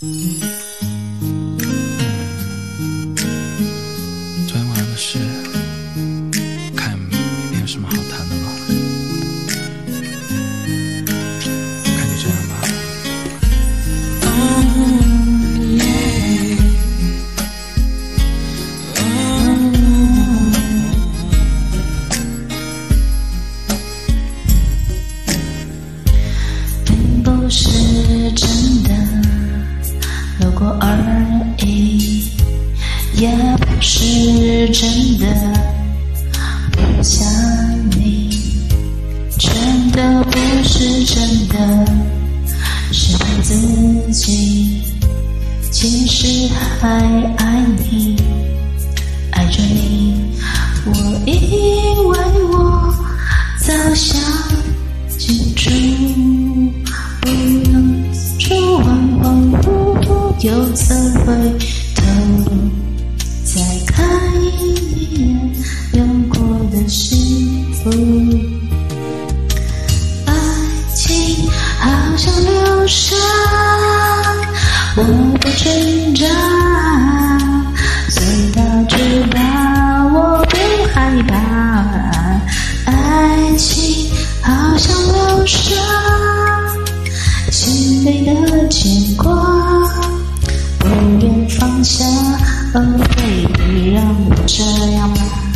嗯。也不是真的想你，全都不是真的，是自己其实还爱你，爱着你，我以为我早想记住，不又出乎恍惚，惚又自会。我的挣扎，随它去吧，我不害怕。爱情好像流沙，心里的牵挂，不愿放下。可你让我这样。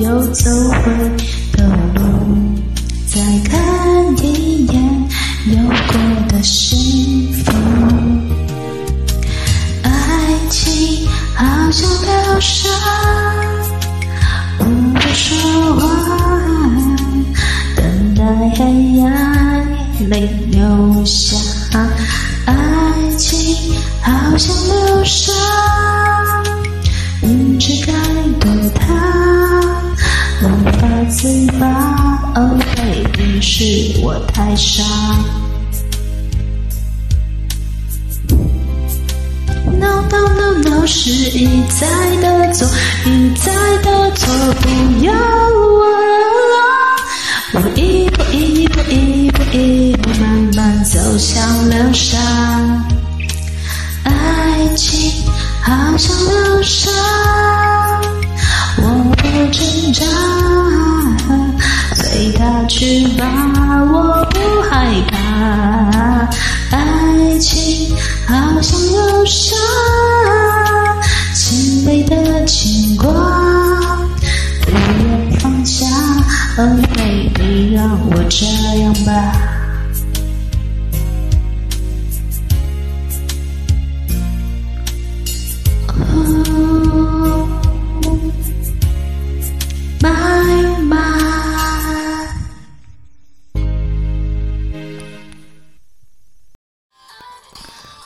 又走回头路，再看一眼有过的幸福。爱情好像流沙，不说话，等待黑暗泪流下。吧 o h baby，是我太傻。No No No No，是一再的错，一再的错，不要问。我一步一步，一步一步，慢慢走向流沙。爱情，好像流沙。去吧，我不害怕。爱情好像流伤，凄美的牵挂不愿放下。a b 你让我这样吧。